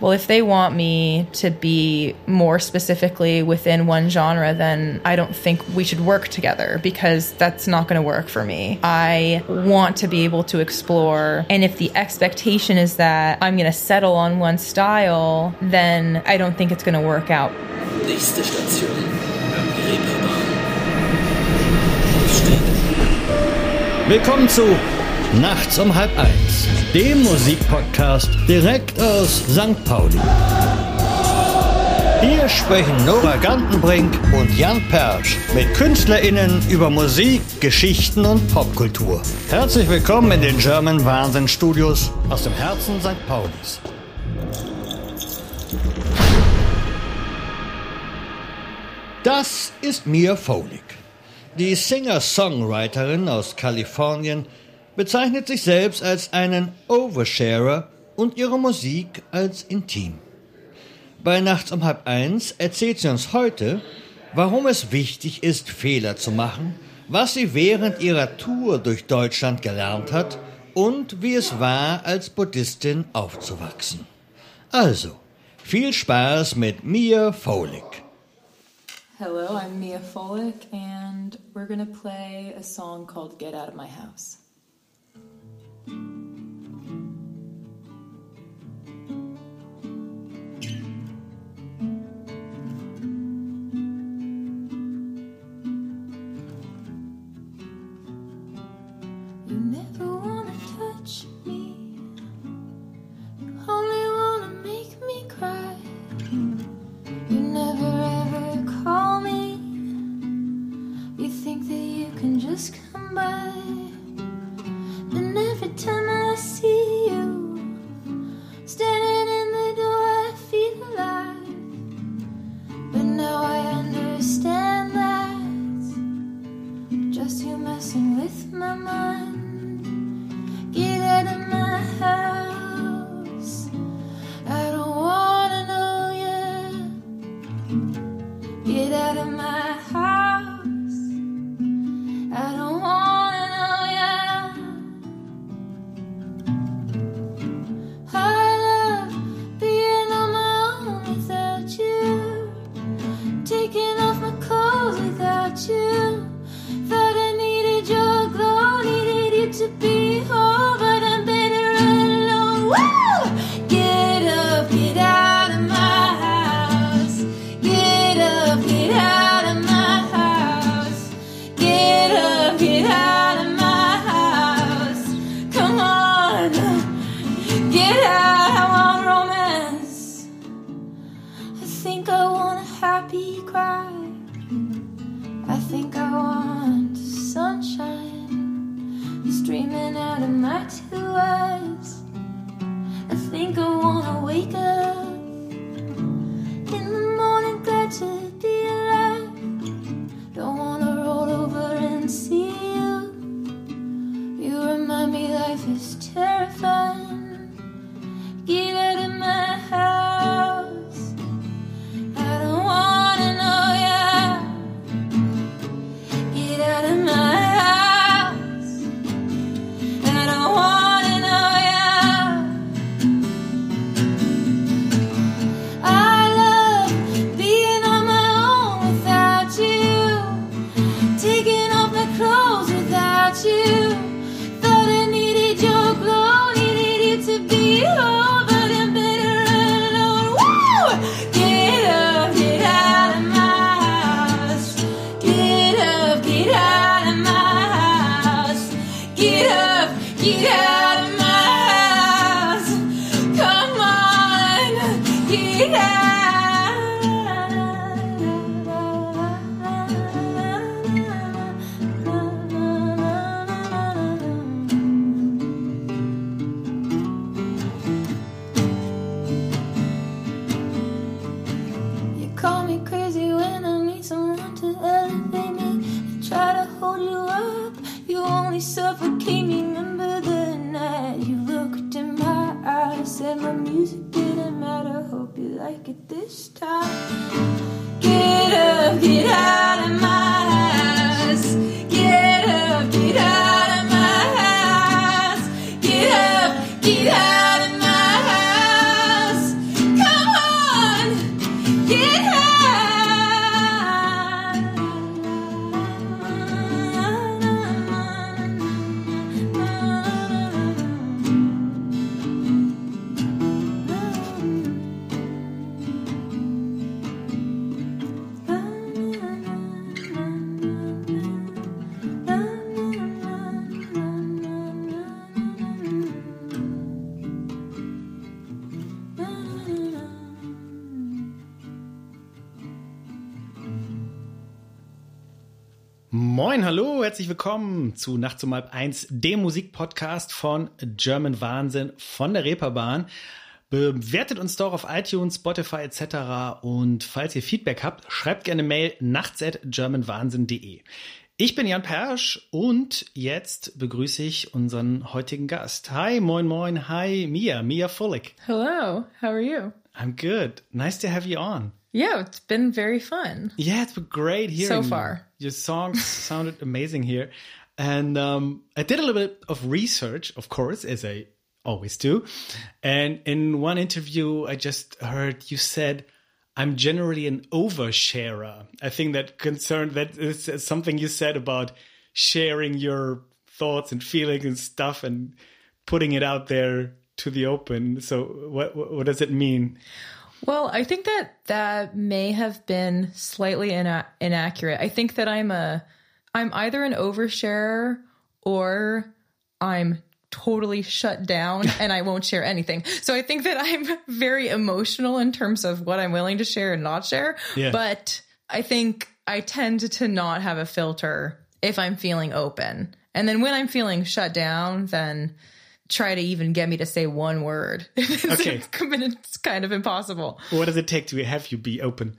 Well, if they want me to be more specifically within one genre, then I don't think we should work together because that's not going to work for me. I want to be able to explore. And if the expectation is that I'm going to settle on one style, then I don't think it's going to work out. Willkommen zu Nachts um halb eins, dem Musikpodcast direkt aus St. Pauli. Hier sprechen Nora Gantenbrink und Jan Persch mit KünstlerInnen über Musik, Geschichten und Popkultur. Herzlich willkommen in den German Wahnsinn Studios aus dem Herzen St. Paulis. Das ist Mia Folick. Die Singer-Songwriterin aus Kalifornien bezeichnet sich selbst als einen Oversharer und ihre Musik als intim. Bei Nachts um halb eins erzählt sie uns heute, warum es wichtig ist, Fehler zu machen, was sie während ihrer Tour durch Deutschland gelernt hat und wie es war, als Buddhistin aufzuwachsen. Also, viel Spaß mit Mia Folick. Hello, I'm Mia Folick, and we're gonna play a song called Get Out of My House. Moin, hallo, herzlich willkommen zu Nachts um halb eins, dem Musikpodcast von German Wahnsinn von der Reeperbahn. Bewertet uns doch auf iTunes, Spotify etc. Und falls ihr Feedback habt, schreibt gerne Mail nachts at germanwahnsinn.de. Ich bin Jan Persch und jetzt begrüße ich unseren heutigen Gast. Hi, moin, moin, hi, Mia, Mia Fullick. Hello, how are you? I'm good. Nice to have you on. Yeah, it's been very fun. Yeah, it's been great here So you. far. Your songs sounded amazing here. And um, I did a little bit of research, of course, as I always do. And in one interview, I just heard you said, I'm generally an oversharer. I think that concerned that is something you said about sharing your thoughts and feelings and stuff and putting it out there to the open. So what, what does it mean? Well, I think that that may have been slightly ina- inaccurate. I think that I'm a I'm either an oversharer or I'm totally shut down and I won't share anything. So I think that I'm very emotional in terms of what I'm willing to share and not share. Yeah. But I think I tend to not have a filter if I'm feeling open. And then when I'm feeling shut down, then try to even get me to say one word. Okay. it's, it's kind of impossible. What does it take to have you be open?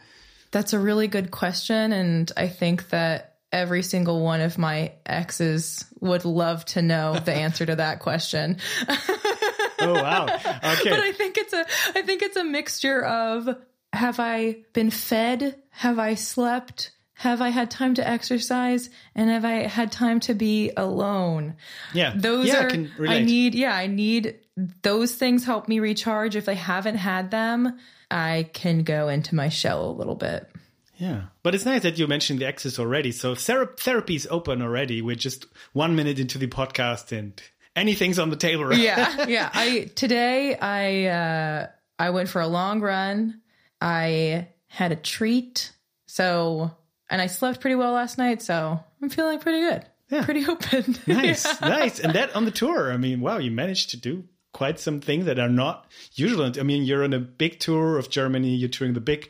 That's a really good question. And I think that every single one of my exes would love to know the answer to that question. Oh wow. Okay. But I think it's a I think it's a mixture of have I been fed? Have I slept? Have I had time to exercise? And have I had time to be alone? Yeah. Those Yeah, I are can I need yeah, I need those things help me recharge. If I haven't had them, I can go into my shell a little bit. Yeah. But it's nice that you mentioned the access already. So thera- therapy is open already. We're just one minute into the podcast and anything's on the table, right? yeah, yeah. I today I uh I went for a long run. I had a treat. So and I slept pretty well last night, so I'm feeling pretty good. Yeah. Pretty open. Nice, nice. And that on the tour. I mean, wow, you managed to do quite some things that are not usual. I mean, you're on a big tour of Germany. You're touring the big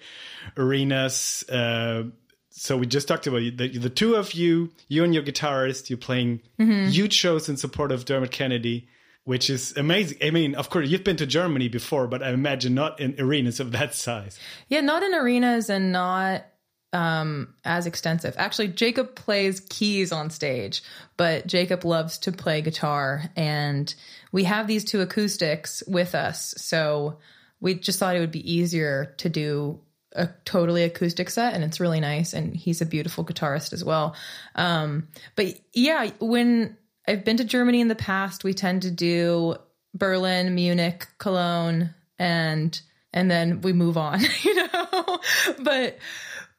arenas. Uh, so we just talked about the, the two of you, you and your guitarist. You're playing huge shows in support of Dermot Kennedy, which is amazing. I mean, of course, you've been to Germany before, but I imagine not in arenas of that size. Yeah, not in arenas and not um as extensive. Actually, Jacob plays keys on stage, but Jacob loves to play guitar and we have these two acoustics with us. So we just thought it would be easier to do a totally acoustic set and it's really nice and he's a beautiful guitarist as well. Um but yeah, when I've been to Germany in the past, we tend to do Berlin, Munich, Cologne and and then we move on, you know. but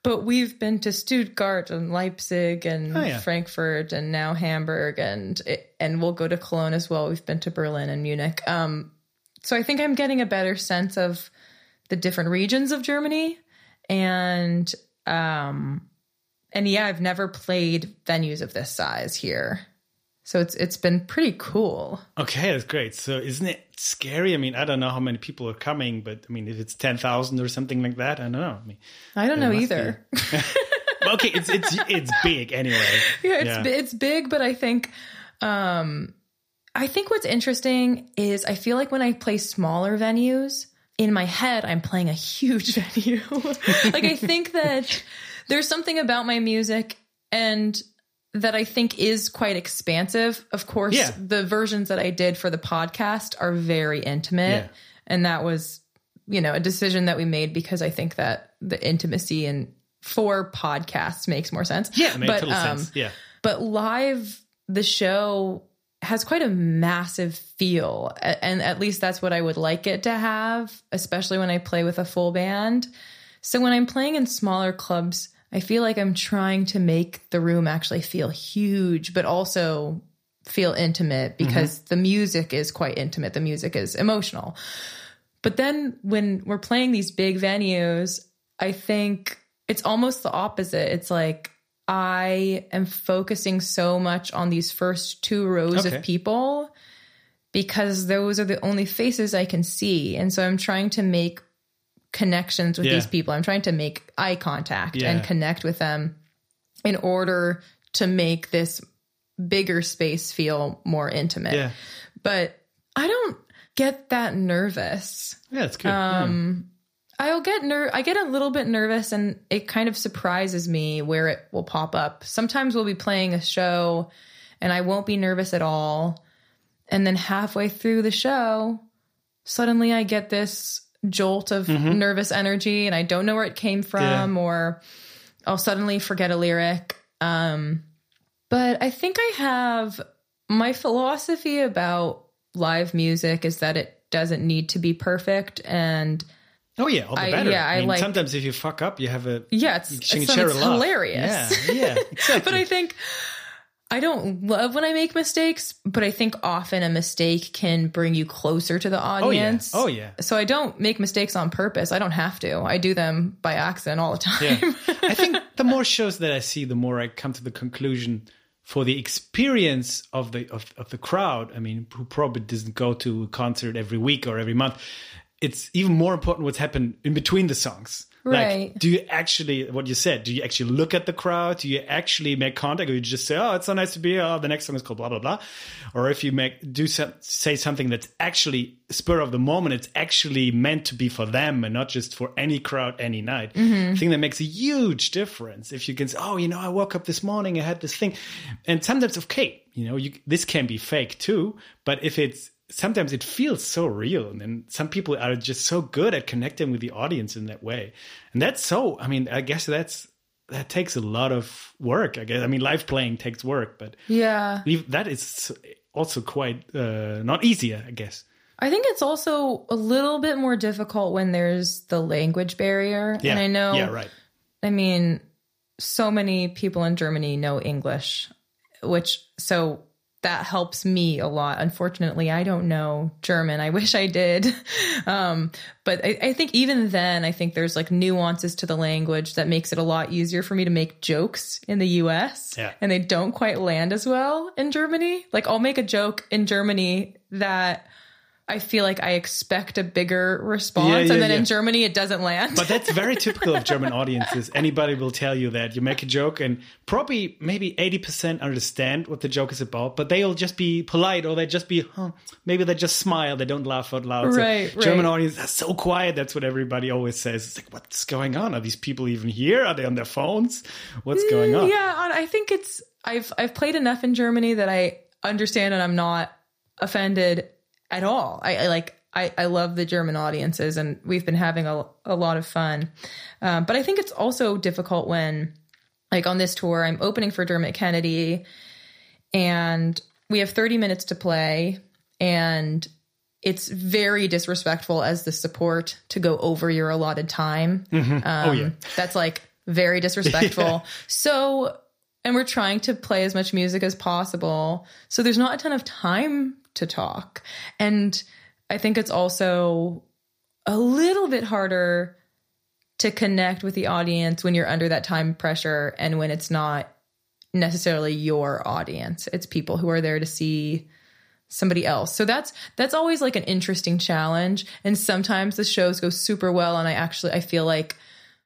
but we've been to Stuttgart and Leipzig and Oh, yeah. Frankfurt and now Hamburg and and we'll go to Cologne as well. We've been to Berlin and Munich. Um, so I think I'm getting a better sense of the different regions of Germany and um and yeah, I've never played venues of this size here. So it's it's been pretty cool. Okay, that's great. So isn't it scary? I mean, I don't know how many people are coming, but I mean, if it's 10,000 or something like that, I don't know. I mean, I don't know either. Okay, it's it's it's big anyway. yeah, it's Yeah. it's big, but I think um I think what's interesting is I feel like when I play smaller venues, in my head I'm playing a huge venue. like I think that there's something about my music and that I think is quite expansive. Of course, Yeah. the versions that I did for the podcast are very intimate Yeah. and that was you know a decision that we made because I think that the intimacy and for podcasts makes more sense. Yeah, but total um, sense. Yeah, but live the show has quite a massive feel and at least that's what i would like it to have especially when i play with a full band so when i'm playing in smaller clubs i feel like i'm trying to make the room actually feel huge but also feel intimate mm-hmm. because the music is quite intimate the music is emotional but then when we're playing these big venues, I think it's almost the opposite. It's like I am focusing so much on these first two rows Okay. of people because those are the only faces I can see. And so I'm trying to make connections with Yeah. these people. I'm trying to make eye contact Yeah. and connect with them in order to make this bigger space feel more intimate. Yeah. But I don't get that nervous. Yeah, it's good. Um, I'll get ner- I get a little bit nervous and it kind of surprises me where it will pop up. Sometimes we'll be playing a show and I won't be nervous at all. And then halfway through the show, suddenly I get this jolt of nervous energy and I don't know where it came from or I'll suddenly forget a lyric. Um, but I think I have my philosophy about live music is that it doesn't need to be perfect and oh yeah, all the I- better. yeah, I mean, like- sometimes if you fuck up, you have a yeah, it's, it's, can so share it's hilarious. Yeah, yeah, exactly. but I think I don't love when I make mistakes, but I think often a mistake can bring you closer to the audience. oh yeah, oh yeah. So I don't make mistakes on purpose. I don't have to. I do them by accident all the time. Yeah. I think the more shows that I see, the more I come to the conclusion for the experience of the of, of the crowd. I mean, who probably doesn't go to a concert every week or every month. It's even more important what's happened in between the songs. Right. Like, do you actually, what you said, do you actually look at the crowd? Do you actually make contact? Or you just say, oh, it's so nice to be here. Oh, the next song is called blah, blah, blah. Or if you make, do some, say something that's actually spur of the moment, it's actually meant to be for them and not just for any crowd any night. Mm-hmm. I think that makes a huge difference. If you can say, oh, you know, I woke up this morning, I had this thing. And sometimes, okay, you know, you, this can be fake too. But if it's, sometimes it feels so real and then some people are just so good at connecting with the audience in that way. And that's so i mean i guess that's that takes a lot of work i guess. I mean live playing takes work but yeah. that is also quite uh not easier i guess. I think it's also a little bit more difficult when there's the language barrier. yeah. And I know yeah right. I mean, so many people in Germany know English, which so that helps me a lot. Unfortunately, I don't know German. I wish I did. Um, but I, I think even then, I think there's like nuances to the language that makes it a lot easier for me to make jokes in the US. Yeah. And they don't quite land as well in Germany. Like I'll make a joke in Germany that I feel like I expect a bigger response. Yeah, yeah, and then yeah. in Germany, it doesn't land. but that's very typical of German audiences. Anybody will tell you that you make a joke and probably maybe 80% understand what the joke is about, but they'll just be polite or they just be, huh, maybe they just smile. They don't laugh out loud. So Right, German right. audience are so quiet. That's what everybody always says. It's like, what's going on? Are these people even here? Are they on their phones? What's mm, going on? Yeah, I think it's I've I've played enough in Germany that I understand and I'm not offended at all. I, I like I, I love the German audiences and we've been having a, a lot of fun. Um, but I think it's also difficult when like on this tour I'm opening for Dermot Kennedy and we have 30 minutes to play and it's very disrespectful as the support to go over your allotted time. Um, oh, yeah. That's like very disrespectful. So, and we're trying to play as much music as possible. So there's not a ton of time to talk. And I think it's also a little bit harder to connect with the audience when you're under that time pressure and when it's not necessarily your audience. It's people who are there to see somebody else. So that's that's always like an interesting challenge and sometimes the shows go super well and I actually I feel like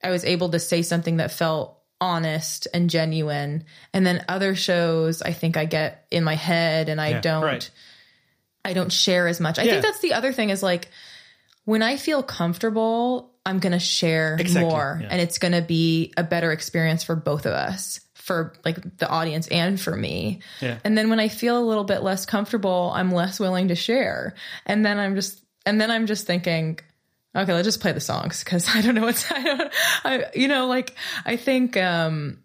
I was able to say something that felt honest and genuine and then other shows I think I get in my head and I Yeah, don't right. I don't share as much. I Yeah. think that's the other thing is like when I feel comfortable, I'm going to share Exactly, more yeah. and it's going to be a better experience for both of us, for like the audience and for me. Yeah. And then when I feel a little bit less comfortable, I'm less willing to share. And then I'm just and then I'm just thinking okay, let's just play the songs cuz I don't know what's I don't I you know like I think um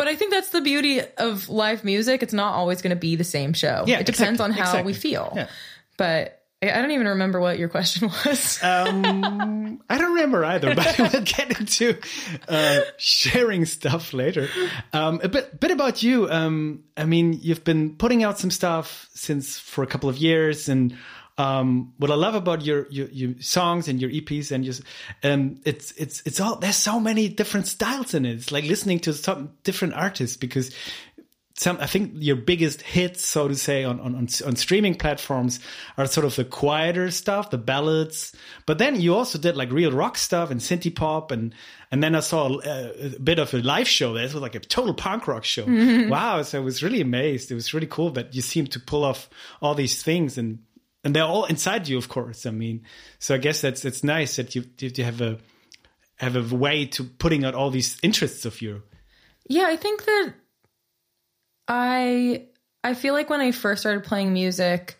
but I think that's the beauty of live music. It's not always going to be the same show. Yeah, it depends exactly, on how we feel. Yeah. But I I don't even remember what your question was. Um, I don't remember either, but we'll get into uh, sharing stuff later. Um, a bit, bit about you. Um, I mean, you've been putting out some stuff since for a couple of years, and um, what I love about your, your your songs and your EPs and just um, it's it's it's all there's so many different styles in it. It's like listening to some different artists because some I think your biggest hits, so to say, on, on on on streaming platforms are sort of the quieter stuff, the ballads. But then you also did like real rock stuff and synthie pop, and and then I saw a, a bit of a live show. This was like a total punk rock show. Wow! So I was really amazed. It was really cool that you seem to pull off all these things and. And they're all inside you, of course. I mean, so I guess that's it's nice that you you have a have a way to putting out all these interests of you. Yeah, I think that I I feel like when I first started playing music,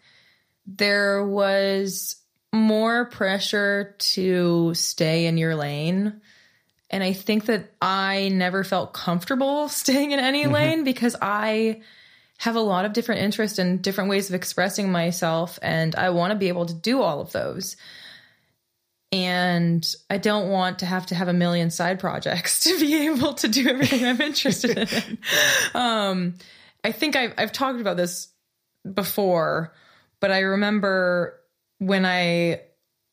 there was more pressure to stay in your lane. And I think that I never felt comfortable staying in any mm-hmm. lane because I have a lot of different interests and different ways of expressing myself. And I want to be able to do all of those. And I don't want to have to have a million side projects to be able to do everything I'm interested in. Um, I think I've, I've talked about this before, but I remember when I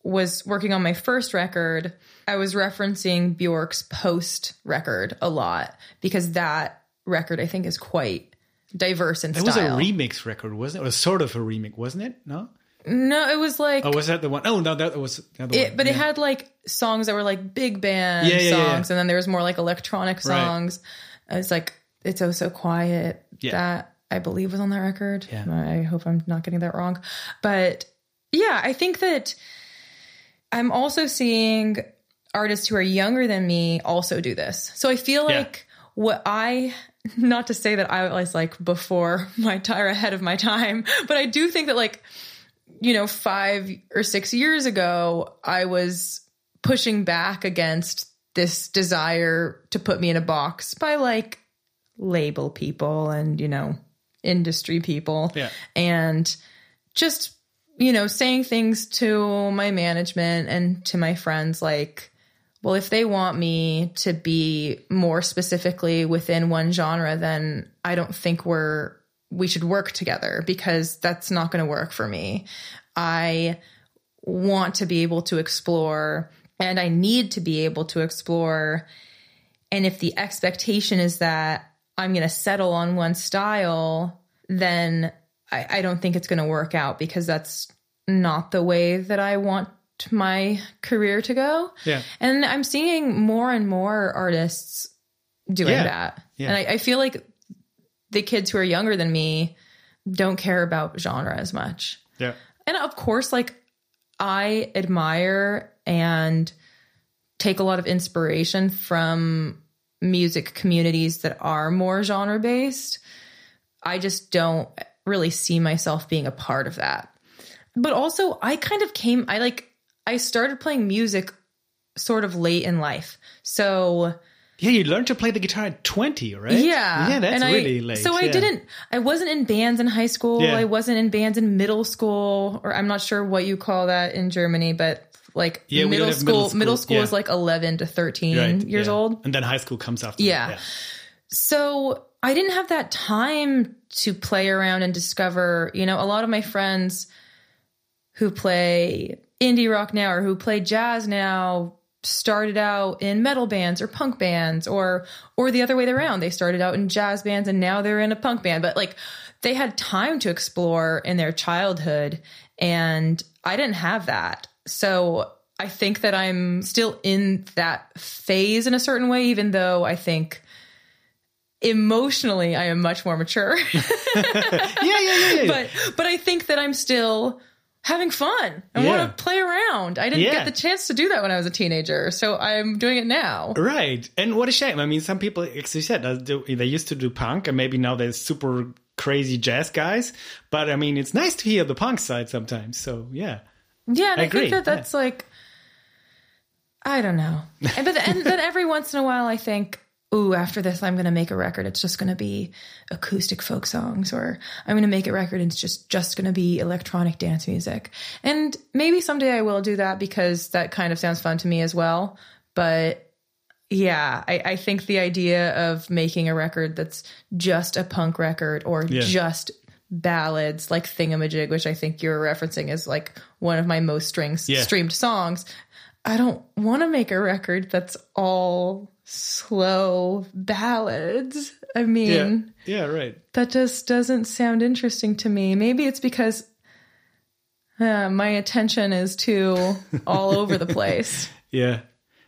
was working on my first record, I was referencing Bjork's post record a lot because that record I think is quite diverse in It was a remix record, wasn't it? It was sort of a remix, wasn't it? No. no, it was like Oh, was that the one? Oh no, that was the other it, one. but it had like songs that were like big band Yeah, yeah, yeah, songs, yeah. and then there was more like electronic Right. songs. It's like it's oh so quiet Yeah. that I believe was on that record. Yeah. I hope I'm not getting that wrong, but yeah, I think that I'm also seeing artists who are younger than me also do this. So I feel Yeah. like what I not to say that I was like before my time or ahead of my time, but I do think that like you know, five or six years ago, I was pushing back against this desire to put me in a box by like label people and, you know, industry people. Yeah. And just, you know, saying things to my management and to my friends like, well, if they want me to be more specifically within one genre, then I don't think we're we should work together because that's not going to work for me. I want to be able to explore and I need to be able to explore. And if the expectation is that I'm going to settle on one style, then I, I don't think it's going to work out because that's not the way that I want my career to go. Yeah. And I'm seeing more and more artists doing Yeah. that. Yeah. And I, I feel like the kids who are younger than me don't care about genre as much. Yeah. And of course, like I admire and take a lot of inspiration from music communities that are more genre based. I just don't really see myself being a part of that. But also, I kind of came, I like, I started playing music sort of late in life. So, Yeah, you learned to play the guitar at 20, right? yeah. Yeah, that's and I- really late. So I yeah. didn't, I wasn't in bands in high school. Yeah. I wasn't in bands in middle school, or I'm not sure what you call that in Germany, but like Yeah, middle, school, middle middle school, school yeah. is like 11 to 13 Right, years old. And then high school comes after. Yeah. So I didn't have that time to play around and discover, you know, a lot of my friends who play indie rock now or who play jazz now started out in metal bands or punk bands or or the other way around. They started out in jazz bands and now they're in a punk band. But like they had time to explore in their childhood and I didn't have that. So I think that I'm still in that phase in a certain way even though I think emotionally I am much more mature. Yeah, yeah, yeah, yeah. but but I think that I'm still having fun. I Yeah. want to play around. I didn't Yeah. get the chance to do that when I was a teenager, so I'm doing it now. Right. And what a shame. I mean, some people, as you said, uh, they used to do punk and maybe now they're super crazy jazz guys. But I mean, it's nice to hear the punk side sometimes. So, yeah. Yeah, and I I, think that that's like I don't know. And but and then every once in a while I think, ooh, after this I'm going to make a record. It's just going to be acoustic folk songs or I'm going to make a record and it's just just going to be electronic dance music. And maybe someday I will do that because that kind of sounds fun to me as well. But yeah, I, I think the idea of making a record that's just a punk record or Yeah. just ballads like Thingamajig, which I think you're referencing is like one of my most strings Yeah. streamed songs. I don't want to make a record that's all slow ballads. I mean, yeah, right. that just doesn't sound interesting to me. Maybe it's because uh, my attention is too all over the place. Yeah.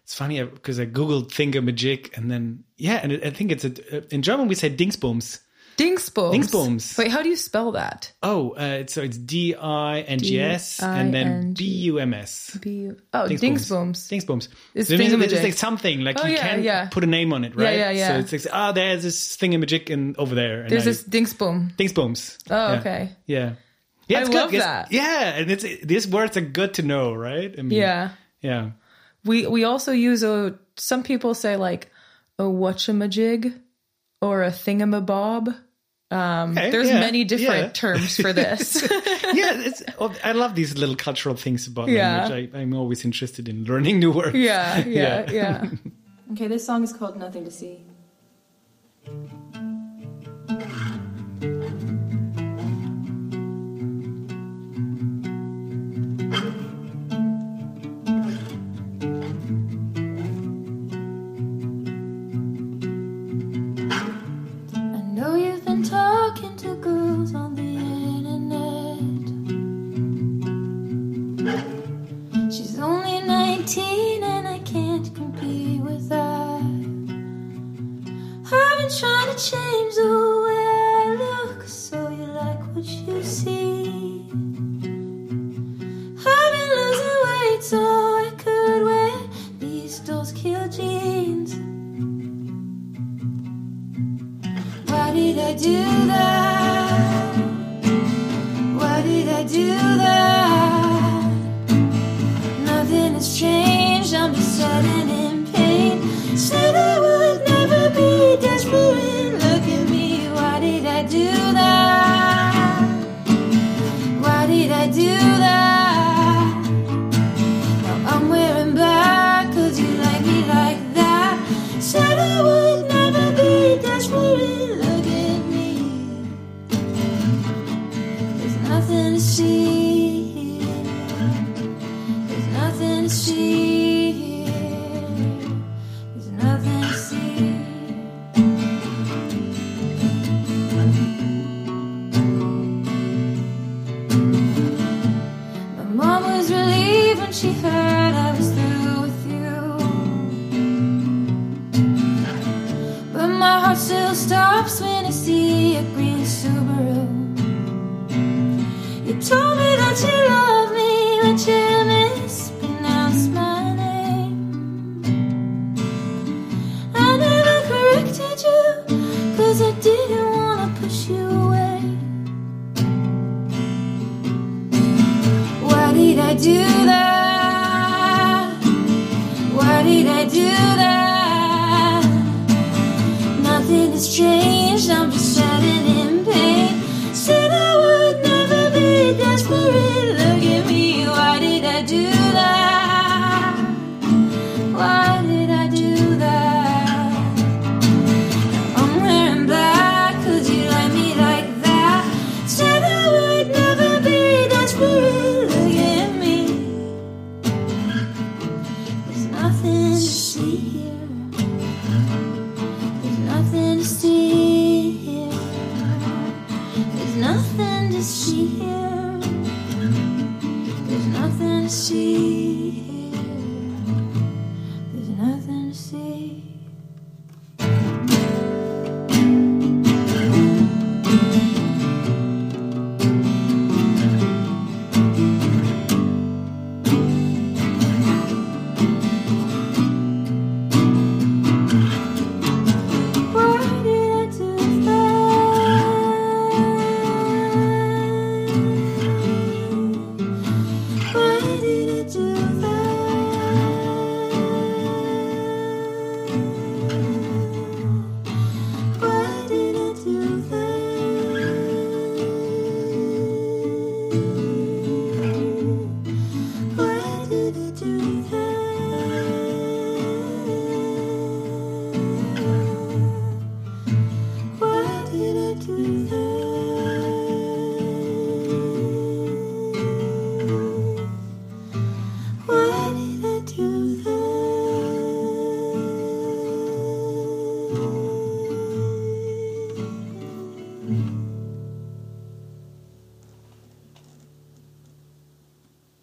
It's funny because I googled thingamajig and then yeah, and I think it's a in German we say Dingsbums. Dingsbums. Dingsbums. Wait, how do you spell that? Oh, uh, so it's D I N G S and then B. U M S. B- oh, Dingsbums. Dingsbums. It's So it means thingamajig. It's like something like Oh, you yeah, can't yeah. put a name on it, right? yeah, yeah. yeah. So it's like ah, there's this thingamajig in over there. And There's I- this Dingsbum. Dingsbums. Oh, Yeah. okay. Yeah. Yeah, I it's love good. Yes, that. Yeah, and it's these words are good to know, right? I mean, Yeah. yeah. We we also use a some people say like a whatchamajig or a thingamabob. Um, Okay, there's yeah, many different yeah. terms for this. yeah, it's, oh, I love these little cultural things about Yeah. language. I, I'm always interested in learning new words. yeah, yeah, yeah. Okay, this song is called Nothing to See.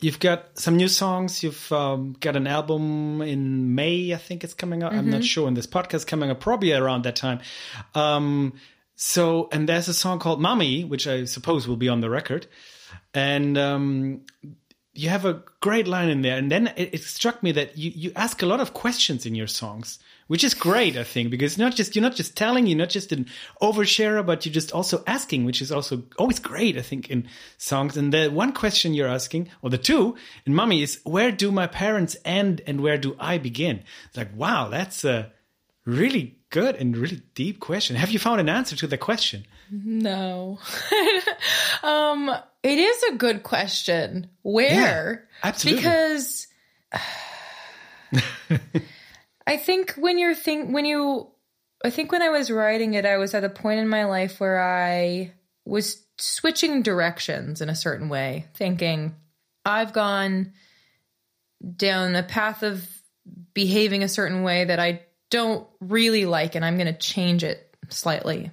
You've got some new songs. You've um, got an album in May, I think it's coming out. I'm not sure. And this podcast coming up probably around that time. Um, so, and there's a song called "Mommy," which I suppose will be on the record. And um, you have a great line in there. And then it, it struck me that you, you ask a lot of questions in your songs, which is great, I think, because not just you're not just telling, you're not just an oversharer, but you're just also asking, which is also always great, I think, in songs. And the one question you're asking, or the two in Mummy, is where do my parents end and where do I begin? It's like, wow, that's a really good and really deep question. Have you found an answer to the question? No. um, it is a good question. Where? Yeah, absolutely. Because I think when you're think when you I think when I was writing it, I was at a point in my life where I was switching directions in a certain way, thinking I've gone down a path of behaving a certain way that I don't really like and I'm going to change it slightly.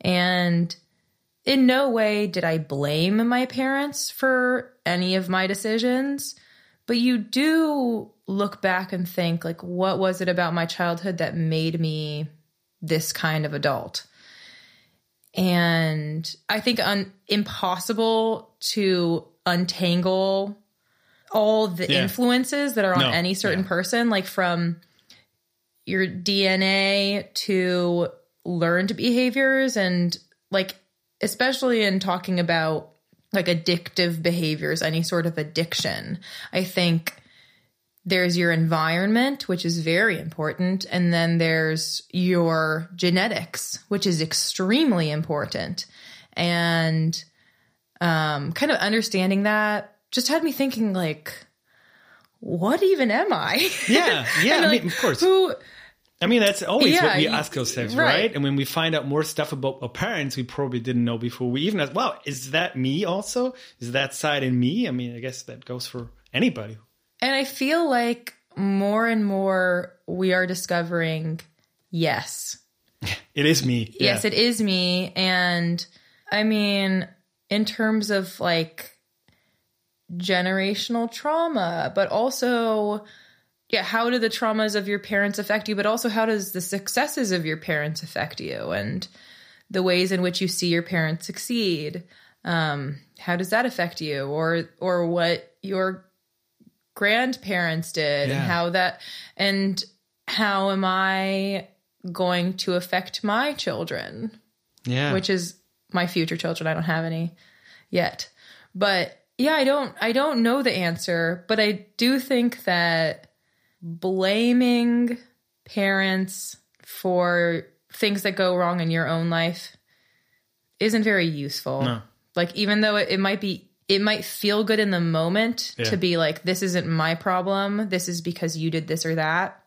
And in no way did I blame my parents for any of my decisions, but you do look back and think like what was it about my childhood that made me this kind of adult? And I think un- impossible to untangle all the Yeah. influences that are on No, any certain yeah. person like from your DNA to learned behaviors and like especially in talking about like addictive behaviors, any sort of addiction. I think there's your environment, which is very important, and then there's your genetics, which is extremely important. And um, kind of understanding that just had me thinking like what even am I? Yeah, yeah, And, I mean, of course. Who I mean, that's always Yeah, what we ask ourselves, right. right? And when we find out more stuff about our parents, we probably didn't know before we even asked, wow, is that me also? Is that side in me? I mean, I guess that goes for anybody. And I feel like more and more we are discovering yes. It is me. Yes, Yeah. it is me. And I mean, in terms of like generational trauma, but also, yeah, how do the traumas of your parents affect you? But also, how does the successes of your parents affect you? And the ways in which you see your parents succeed. Um, how does that affect you? Or, or what your grandparents did Yeah. and how that, and how am I going to affect my children? yeah. which is my future children. I don't have any yet. But yeah, I don't I don't know the answer, but I do think that blaming parents for things that go wrong in your own life isn't very useful. No. Like even though it, it might be it might feel good in the moment Yeah. to be like this isn't my problem, this is because you did this or that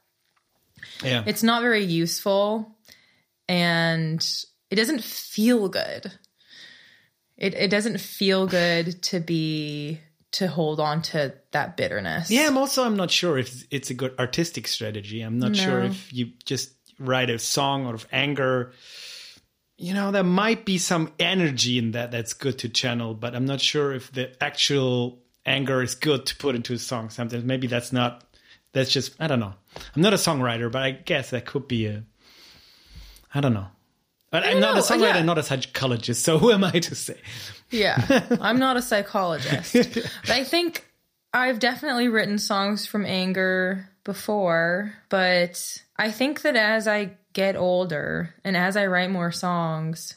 yeah. it's not very useful and it doesn't feel good it, it doesn't feel good to be to hold on to that bitterness Yeah, I'm also I'm not sure if it's a good artistic strategy. I'm not sure if you just write a song out of anger. You know, there might be some energy in that that's good to channel, but I'm not sure if the actual anger is good to put into a song. Sometimes maybe that's not. That's just I don't know. I'm not a songwriter, but I guess that could be a. I don't know. But I'm not a songwriter, yeah. not a psychologist. So who am I to say? yeah i'm not a psychologist but i think i've definitely written songs from anger before but i think that as i get older and as i write more songs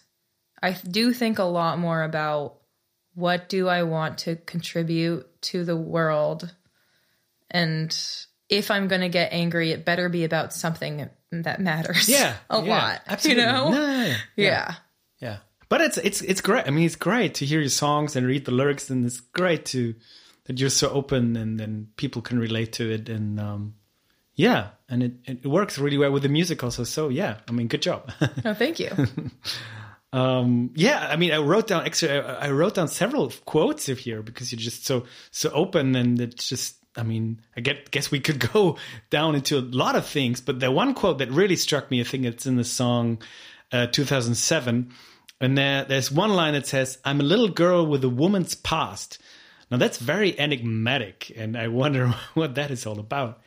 i do think a lot more about what do i want to contribute to the world and if i'm going to get angry it better be about something that matters Yeah, a yeah, lot absolutely. you know No, no, no. yeah. Yeah. But it's it's it's great. I mean, it's great to hear your songs and read the lyrics, and it's great to that you're so open and then people can relate to it, and um, yeah, and it, it works really well with the music also. So yeah, I mean, good job. oh thank you um, yeah, I mean, I wrote down extra. I I wrote down several quotes of here because you're just so so open, and it's just. I mean, I get, guess we could go down into a lot of things, but the one quote that really struck me, I think it's in the song uh, 2007, and there, there's one line that says, "I'm a little girl with a woman's past, Now that's very enigmatic, and I wonder what that is all about.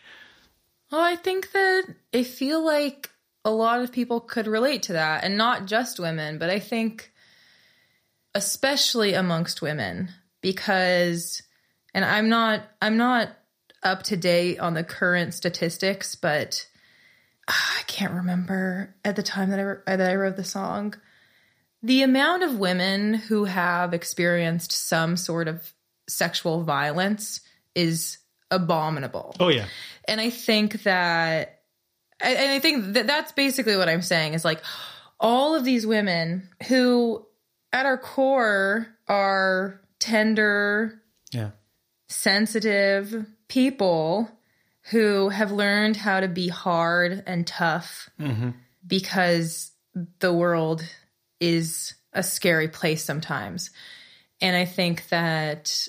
Well, I think that I feel like a lot of people could relate to that, and not just women, but I think especially amongst women because and I'm not I'm not up to date on the current statistics, but ah, I can't remember at the time that I that I wrote the song. The amount of women who have experienced some sort of sexual violence is abominable. Oh yeah, And I think that, and I think that that's basically what I'm saying is like all of these women who, at our core, are tender, yeah, sensitive people who have learned how to be hard and tough mm-hmm. because the world is a scary place sometimes. And I think that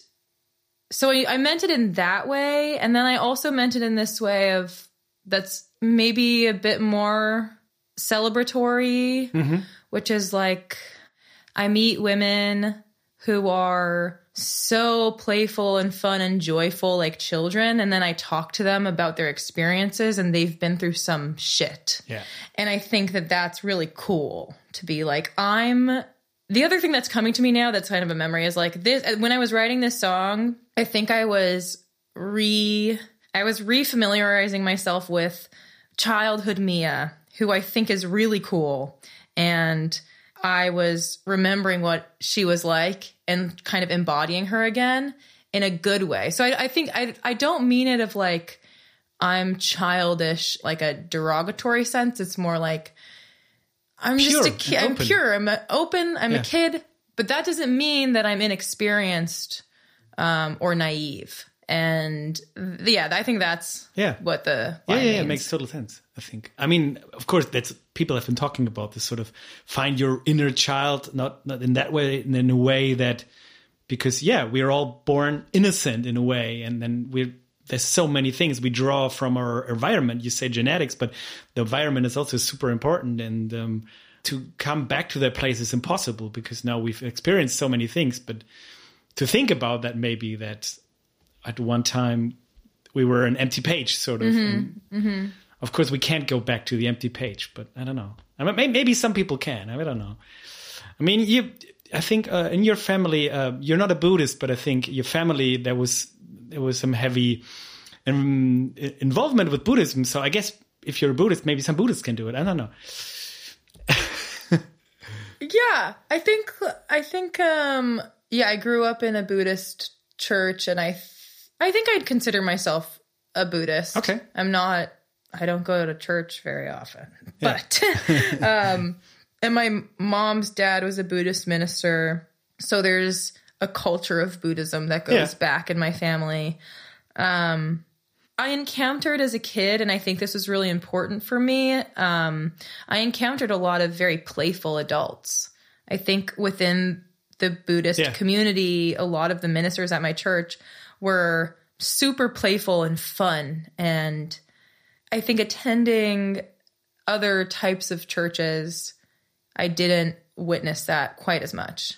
so I, I meant it in that way and then i also meant it in this way of that's maybe a bit more celebratory mm-hmm. which is like i meet women who are so playful and fun and joyful like children and then i talk to them about their experiences and they've been through some shit yeah. and I think that that's really cool to be like, I'm. The other thing that's coming to me now that's kind of a memory is like this uh, when I was writing this song, I think I was re I was refamiliarizing myself with childhood Miya, who I think is really cool. And I was remembering what she was like and kind of embodying her again in a good way. So I, I think I I don't mean it of like I'm childish, like a derogatory sense. It's more like I'm just a kid. I'm pure. I'm a, open. I'm Yeah. a kid. But that doesn't mean that I'm inexperienced um, or naive. And yeah, I think that's Yeah. what the Yeah, yeah, yeah, it makes total sense. I think. I mean, of course, that's people have been talking about this sort of find your inner child, not not in that way, in a way that because yeah, we are all born innocent in a way, and then we there's so many things we draw from our environment. You say genetics, but the environment is also super important, and um, to come back to that place is impossible because now we've experienced so many things. But to think about that, maybe that at one time we were an empty page, sort of. and Of course, we can't go back to the empty page, but I don't know. I mean, maybe some people can. I don't know. I mean, you. I think uh, in your family, uh, you're not a Buddhist, but I think your family there was there was some heavy um, involvement with Buddhism. So I guess if you're a Buddhist, maybe some Buddhists can do it. I don't know. Yeah, I think I think um yeah, I grew up in a Buddhist church and I th- I think I'd consider myself a Buddhist. Okay. I'm not I don't go to church very often. But um and my mom's dad was a Buddhist minister. So there's a culture of Buddhism that goes Yeah. back in my family. Um I encountered as a kid, and I think this was really important for me. Um, I encountered a lot of very playful adults. I think within the Buddhist Yeah. community, a lot of the ministers at my church were super playful and fun. And I think attending other types of churches, I didn't witness that quite as much.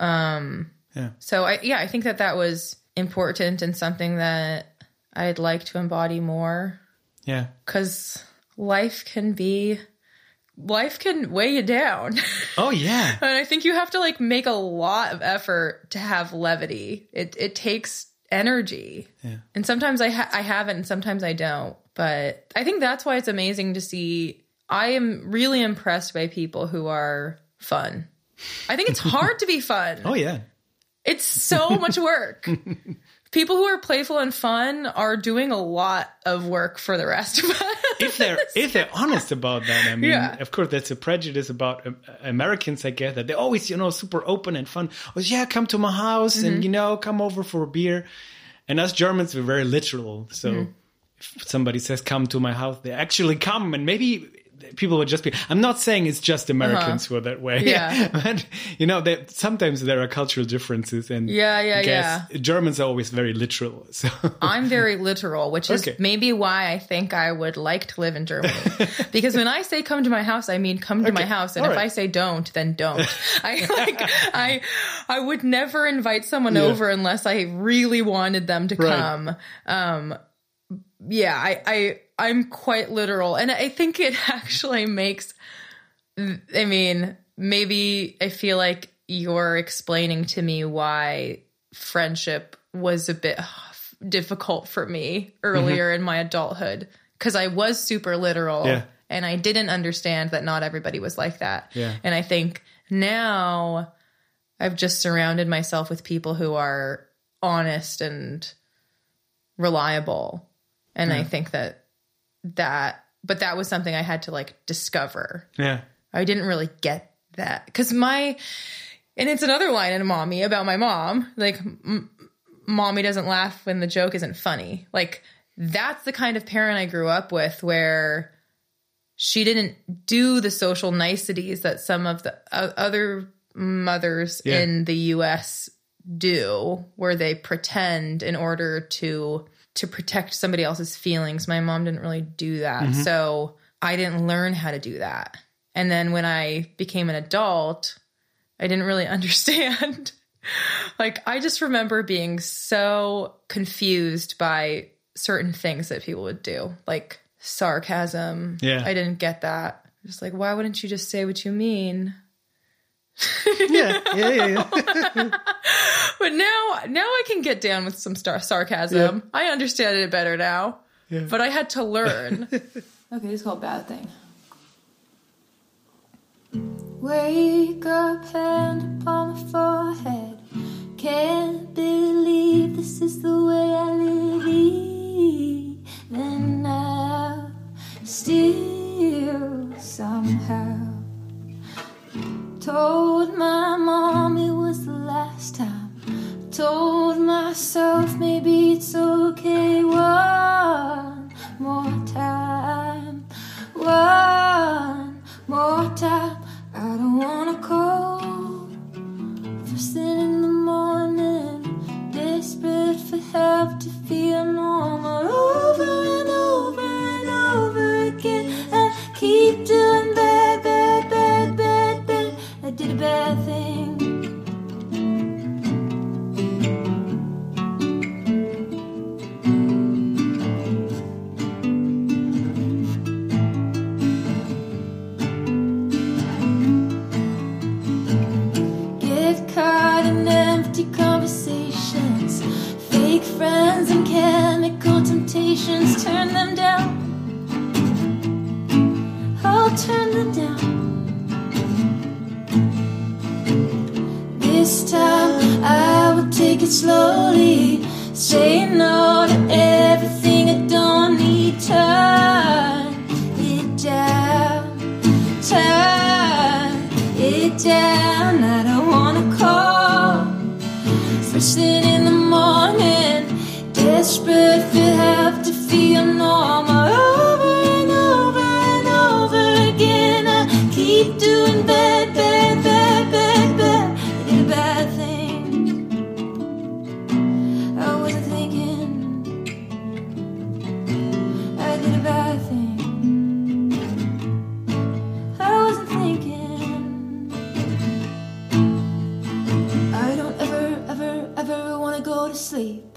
Um, Yeah. So I yeah, I think that that was important and something that I'd like to embody more Yeah. cuz life can be life can weigh you down. Oh yeah. and I think you have to like make a lot of effort to have levity. It it takes energy. Yeah. And sometimes I ha- I have it and sometimes I don't. But I think that's why it's amazing to see I am really impressed by people who are fun. I think it's hard to be fun. Oh yeah. It's so much work. People who are playful and fun are doing a lot of work for the rest of us. if they're if they're honest about that, I mean, Yeah. of course, that's a prejudice about um, Americans. I get that they're always, you know, super open and fun. Oh yeah, come to my house Mm-hmm. and you know, come over for a beer. And us Germans, we're very literal. So Mm-hmm. if somebody says come to my house, they actually come, and maybe people would just be. I'm not saying it's just Americans who are that way. Uh-huh. Yeah. but you know, that sometimes there are cultural differences, and Yeah, yeah, guess Germans are always very literal. So I'm very literal, which is Okay. maybe why I think I would like to live in Germany. because when I say come to my house, I mean come to my house, and All if right. I say don't, then don't. I like I I would never invite someone Yeah. over unless I really wanted them to Right. come. Um yeah, I I I'm quite literal, and I think it actually makes. I mean, maybe I feel like you're explaining to me why friendship was a bit difficult for me earlier mm-hmm. in my adulthood because I was super literal Yeah. and I didn't understand that not everybody was like that. Yeah. And I think now I've just surrounded myself with people who are honest and reliable. And I think that that, but that was something I had to like discover. yeah, I didn't really get that because my, and it's another line in Mommy about my mom. Like, m- Mommy doesn't laugh when the joke isn't funny. Like, that's the kind of parent I grew up with where she didn't do the social niceties that some of the o- other mothers Yeah. in the US do where they pretend in order to to protect somebody else's feelings. My mom didn't really do that. Mm-hmm. So I didn't learn how to do that. And then when I became an adult, I didn't really understand. like I just remember being so confused by certain things that people would do, like sarcasm. Yeah. I didn't get that. Just like, why wouldn't you just say what you mean? Yeah, yeah, yeah. yeah. But now, now I can get down with some star- sarcasm. I understand it better now. Yeah. But I had to learn. Okay, this called Bad Thing. Wake up, hand upon my forehead. Can't believe this is the way First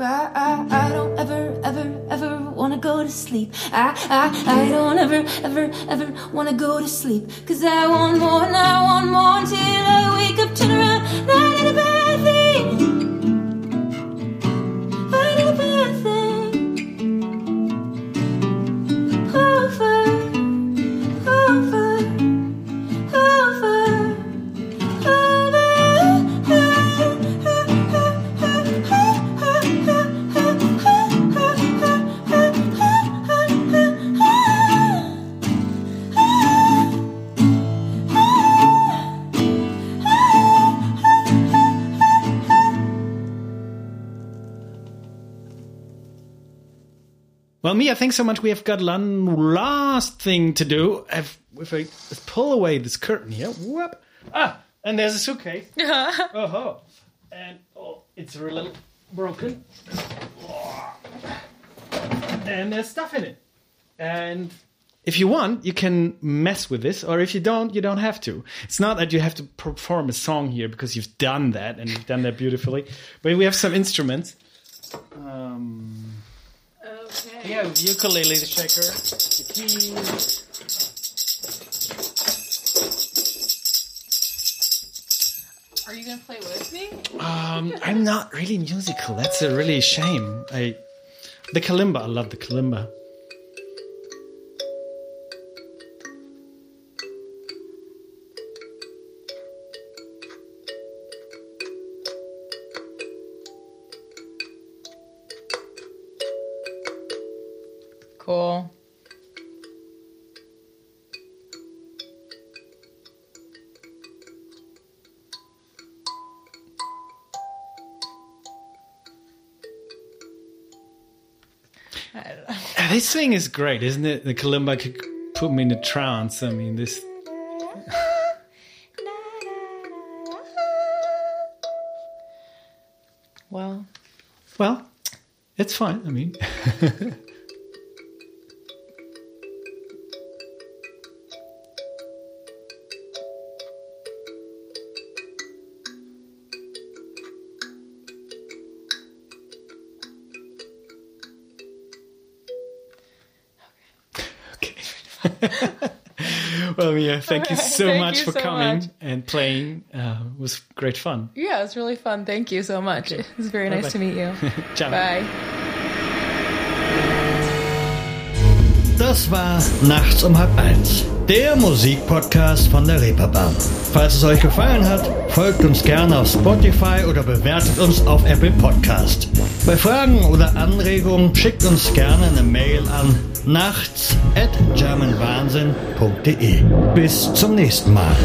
I, I, I don't ever, ever, ever wanna go to sleep. I, I, I don't ever, ever, ever wanna go to sleep. Cause I want more and I want more until I wake up, turn around, and I did a bad Well, Miya, thanks so much. We have got one last thing to do. If, if I pull away this curtain here, whoop. Ah, and there's a suitcase. oh, and oh, it's a little broken. And there's stuff in it. And if you want, you can mess with this, or if you don't, you don't have to. It's not that you have to perform a song here because you've done that and you've done that beautifully. But we have some instruments. Um, Okay. we have ukulele, the shaker, the keys. Are you gonna play with me? Um, I'm not really musical. That's a really shame. I the kalimba. I love the kalimba. This thing is great, isn't it? The kalimba could put me in a trance. I mean, this. Well, Well, it's fine. I mean, well, Miya, thank you so much for so coming much. and playing. Uh, it was great fun. yeah, it was really fun. Thank you so much. It was very nice to meet you. Ciao. Bye. Das war Nachts um halb eins, der Musikpodcast von der Reeperbahn. Falls es euch gefallen hat, folgt uns gerne auf Spotify oder bewertet uns auf Apple Podcast. Bei Fragen oder Anregungen schickt uns gerne eine Mail an nachts at germanwahnsinn.de. Bis zum nächsten Mal.